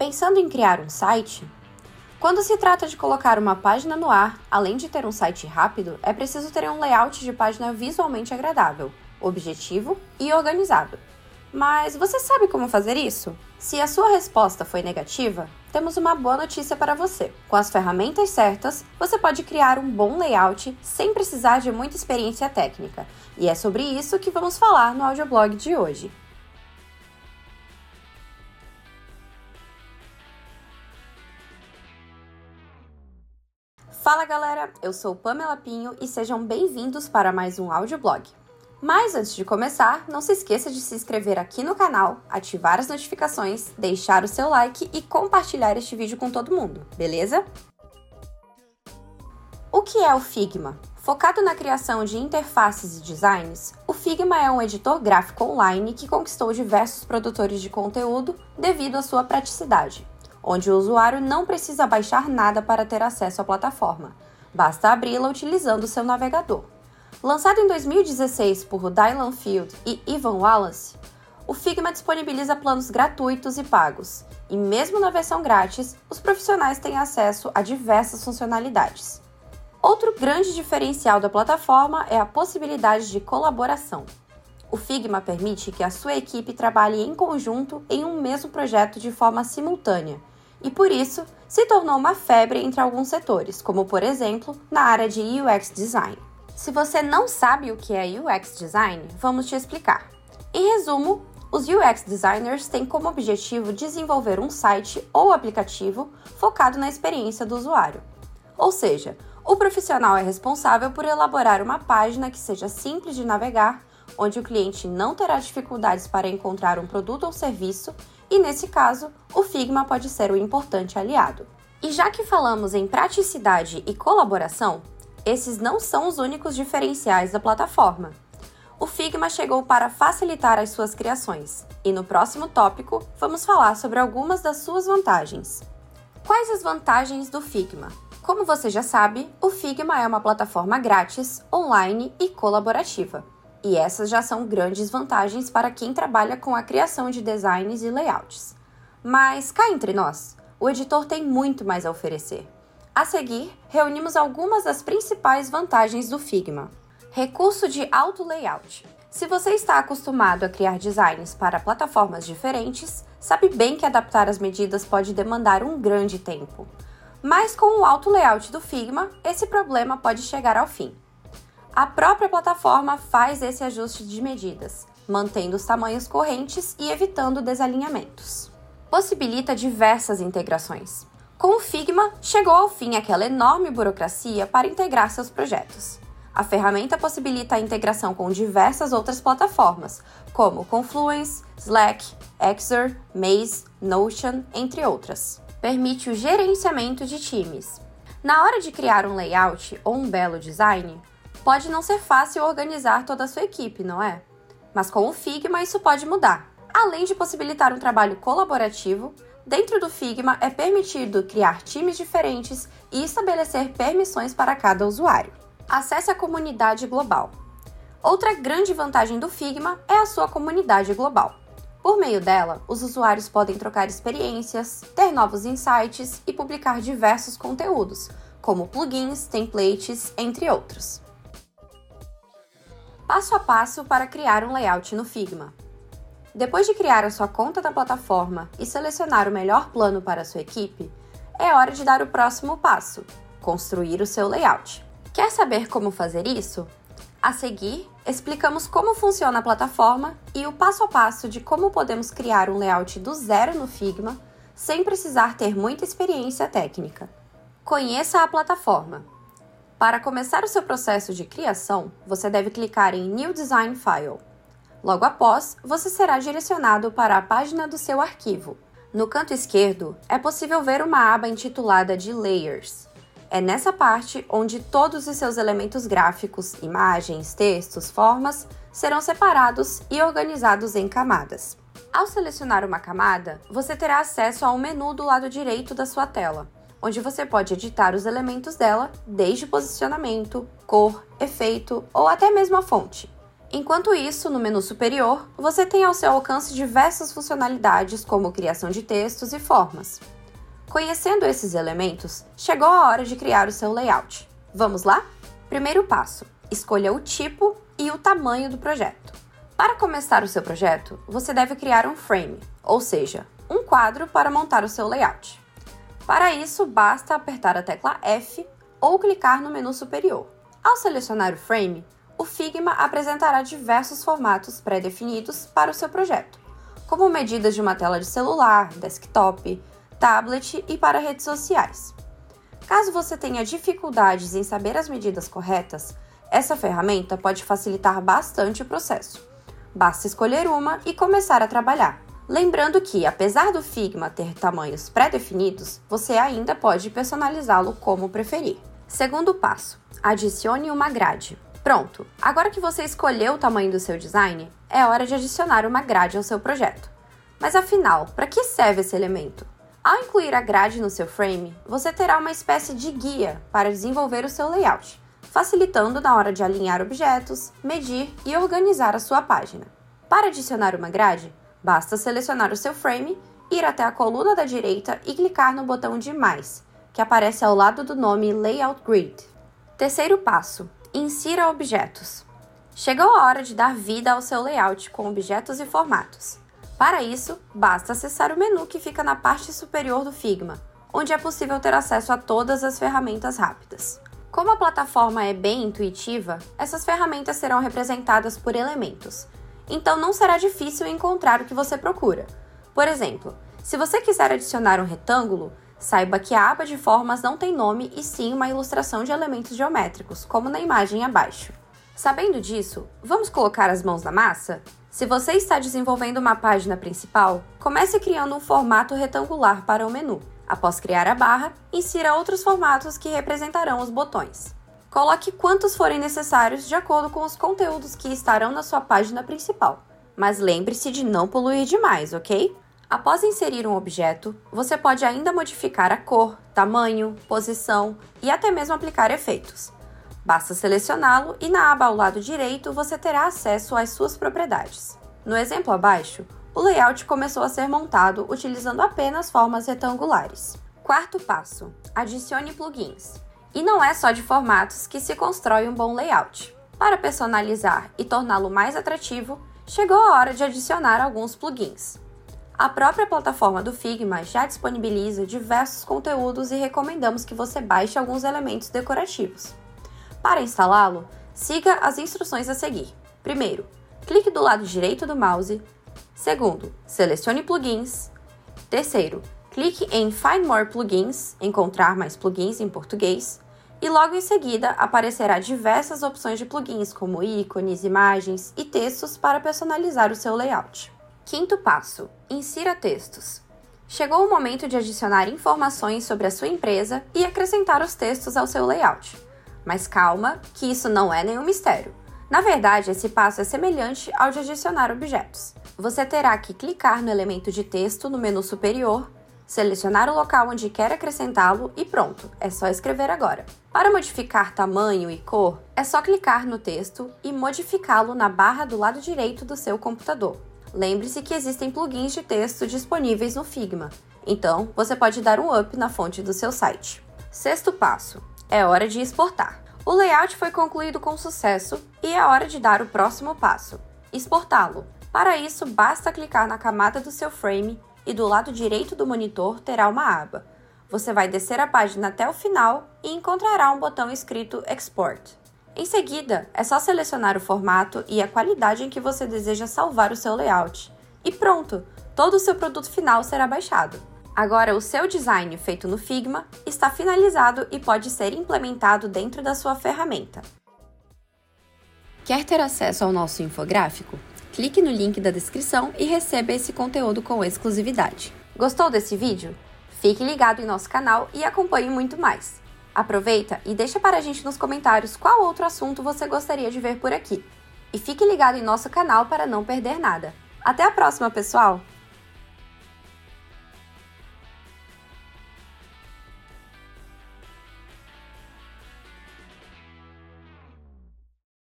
Pensando em criar um site? Quando se trata de colocar uma página no ar, além de ter um site rápido, é preciso ter um layout de página visualmente agradável, objetivo e organizado. Mas você sabe como fazer isso? Se a sua resposta foi negativa, temos uma boa notícia para você. Com as ferramentas certas, você pode criar um bom layout sem precisar de muita experiência técnica. E é sobre isso que vamos falar no audioblog de hoje. Fala galera, eu sou Pamela Pinho e sejam bem-vindos para mais um audioblog. Mas antes de começar, não se esqueça de se inscrever aqui no canal, ativar as notificações, deixar o seu like e compartilhar este vídeo com todo mundo, beleza? O que é o Figma? Focado na criação de interfaces e designs, o Figma é um editor gráfico online que conquistou diversos produtores de conteúdo devido à sua praticidade onde o usuário não precisa baixar nada para ter acesso à plataforma, basta abri-la utilizando seu navegador. Lançado em 2016 por Dylan Field e Ivan Wallace, o Figma disponibiliza planos gratuitos e pagos, e mesmo na versão grátis, os profissionais têm acesso a diversas funcionalidades. Outro grande diferencial da plataforma é a possibilidade de colaboração. O Figma permite que a sua equipe trabalhe em conjunto em um mesmo projeto de forma simultânea, e por isso se tornou uma febre entre alguns setores, como por exemplo na área de UX Design. Se você não sabe o que é UX Design, vamos te explicar. Em resumo, os UX designers têm como objetivo desenvolver um site ou aplicativo focado na experiência do usuário. Ou seja, o profissional é responsável por elaborar uma página que seja simples de navegar, onde o cliente não terá dificuldades para encontrar um produto ou serviço e nesse caso, o Figma pode ser um importante aliado. E já que falamos em praticidade e colaboração, esses não são os únicos diferenciais da plataforma. O Figma chegou para facilitar as suas criações, e no próximo tópico vamos falar sobre algumas das suas vantagens. Quais as vantagens do Figma? Como você já sabe, o Figma é uma plataforma grátis, online e colaborativa. E essas já são grandes vantagens para quem trabalha com a criação de designs e layouts. Mas cá entre nós, o editor tem muito mais a oferecer. A seguir, reunimos algumas das principais vantagens do Figma. Recurso de auto layout. Se você está acostumado a criar designs para plataformas diferentes, sabe bem que adaptar as medidas pode demandar um grande tempo. Mas com o auto layout do Figma, esse problema pode chegar ao fim. A própria plataforma faz esse ajuste de medidas, mantendo os tamanhos correntes e evitando desalinhamentos. Possibilita diversas integrações. Com o Figma, chegou ao fim aquela enorme burocracia para integrar seus projetos. A ferramenta possibilita a integração com diversas outras plataformas, como Confluence, Slack, Exer, Maze, Notion, entre outras. Permite o gerenciamento de times. Na hora de criar um layout ou um belo design, Pode não ser fácil organizar toda a sua equipe, não é? Mas com o Figma isso pode mudar. Além de possibilitar um trabalho colaborativo, dentro do Figma é permitido criar times diferentes e estabelecer permissões para cada usuário. Acesse a comunidade global. Outra grande vantagem do Figma é a sua comunidade global. Por meio dela, os usuários podem trocar experiências, ter novos insights e publicar diversos conteúdos, como plugins, templates, entre outros passo a passo para criar um layout no Figma. Depois de criar a sua conta da plataforma e selecionar o melhor plano para a sua equipe, é hora de dar o próximo passo: construir o seu layout. Quer saber como fazer isso? A seguir, explicamos como funciona a plataforma e o passo a passo de como podemos criar um layout do zero no Figma sem precisar ter muita experiência técnica. Conheça a plataforma. Para começar o seu processo de criação, você deve clicar em New Design File. Logo após, você será direcionado para a página do seu arquivo. No canto esquerdo, é possível ver uma aba intitulada de Layers. É nessa parte onde todos os seus elementos gráficos, imagens, textos, formas serão separados e organizados em camadas. Ao selecionar uma camada, você terá acesso a um menu do lado direito da sua tela onde você pode editar os elementos dela, desde posicionamento, cor, efeito ou até mesmo a fonte. Enquanto isso, no menu superior, você tem ao seu alcance diversas funcionalidades como criação de textos e formas. Conhecendo esses elementos, chegou a hora de criar o seu layout. Vamos lá? Primeiro passo: escolha o tipo e o tamanho do projeto. Para começar o seu projeto, você deve criar um frame, ou seja, um quadro para montar o seu layout. Para isso, basta apertar a tecla F ou clicar no menu superior. Ao selecionar o frame, o Figma apresentará diversos formatos pré-definidos para o seu projeto, como medidas de uma tela de celular, desktop, tablet e para redes sociais. Caso você tenha dificuldades em saber as medidas corretas, essa ferramenta pode facilitar bastante o processo. Basta escolher uma e começar a trabalhar. Lembrando que, apesar do Figma ter tamanhos pré-definidos, você ainda pode personalizá-lo como preferir. Segundo passo: adicione uma grade. Pronto! Agora que você escolheu o tamanho do seu design, é hora de adicionar uma grade ao seu projeto. Mas afinal, para que serve esse elemento? Ao incluir a grade no seu frame, você terá uma espécie de guia para desenvolver o seu layout, facilitando na hora de alinhar objetos, medir e organizar a sua página. Para adicionar uma grade, basta selecionar o seu frame, ir até a coluna da direita e clicar no botão de Mais, que aparece ao lado do nome Layout Grid. Terceiro passo: Insira objetos. Chegou a hora de dar vida ao seu layout com objetos e formatos. Para isso, basta acessar o menu que fica na parte superior do Figma, onde é possível ter acesso a todas as ferramentas rápidas. Como a plataforma é bem intuitiva, essas ferramentas serão representadas por elementos, então não será difícil encontrar o que você procura. Por exemplo, se você quiser adicionar um retângulo, Saiba que a aba de formas não tem nome e sim uma ilustração de elementos geométricos, como na imagem abaixo. Sabendo disso, vamos colocar as mãos na massa? Se você está desenvolvendo uma página principal, comece criando um formato retangular para o menu. Após criar a barra, insira outros formatos que representarão os botões. Coloque quantos forem necessários de acordo com os conteúdos que estarão na sua página principal. Mas lembre-se de não poluir demais, ok? Após inserir um objeto, você pode ainda modificar a cor, tamanho, posição e até mesmo aplicar efeitos. Basta selecioná-lo e na aba ao lado direito você terá acesso às suas propriedades. No exemplo abaixo, o layout começou a ser montado utilizando apenas formas retangulares. Quarto passo: adicione plugins. E não é só de formatos que se constrói um bom layout. Para personalizar e torná-lo mais atrativo, chegou a hora de adicionar alguns plugins. A própria plataforma do Figma já disponibiliza diversos conteúdos e recomendamos que você baixe alguns elementos decorativos. Para instalá-lo, siga as instruções a seguir. Primeiro, clique do lado direito do mouse. Segundo, selecione plugins. Terceiro, clique em Find More Plugins, encontrar mais plugins em português. E logo em seguida aparecerá diversas opções de plugins, como ícones, imagens e textos para personalizar o seu layout. Quinto passo: insira textos. Chegou o momento de adicionar informações sobre a sua empresa e acrescentar os textos ao seu layout. Mas calma, que isso não é nenhum mistério. Na verdade, esse passo é semelhante ao de adicionar objetos. Você terá que clicar no elemento de texto no menu superior, selecionar o local onde quer acrescentá-lo e pronto, é só escrever agora. Para modificar tamanho e cor, é só clicar no texto e modificá-lo na barra do lado direito do seu computador. Lembre-se que existem plugins de texto disponíveis no Figma, então você pode dar um up na fonte do seu site. Sexto passo: é hora de exportar. O layout foi concluído com sucesso e é hora de dar o próximo passo: exportá-lo. Para isso, basta clicar na camada do seu frame e do lado direito do monitor terá uma aba. Você vai descer a página até o final e encontrará um botão escrito Export. Em seguida, é só selecionar o formato e a qualidade em que você deseja salvar o seu layout. E pronto! Todo o seu produto final será baixado. Agora, o seu design feito no Figma está finalizado e pode ser implementado dentro da sua ferramenta. Quer ter acesso ao nosso infográfico? Clique no link da descrição e receba esse conteúdo com exclusividade. Gostou desse vídeo? Fique ligado em nosso canal e acompanhe muito mais. Aproveita e deixa para a gente nos comentários qual outro assunto você gostaria de ver por aqui. E fique ligado em nosso canal para não perder nada. Até a próxima, pessoal!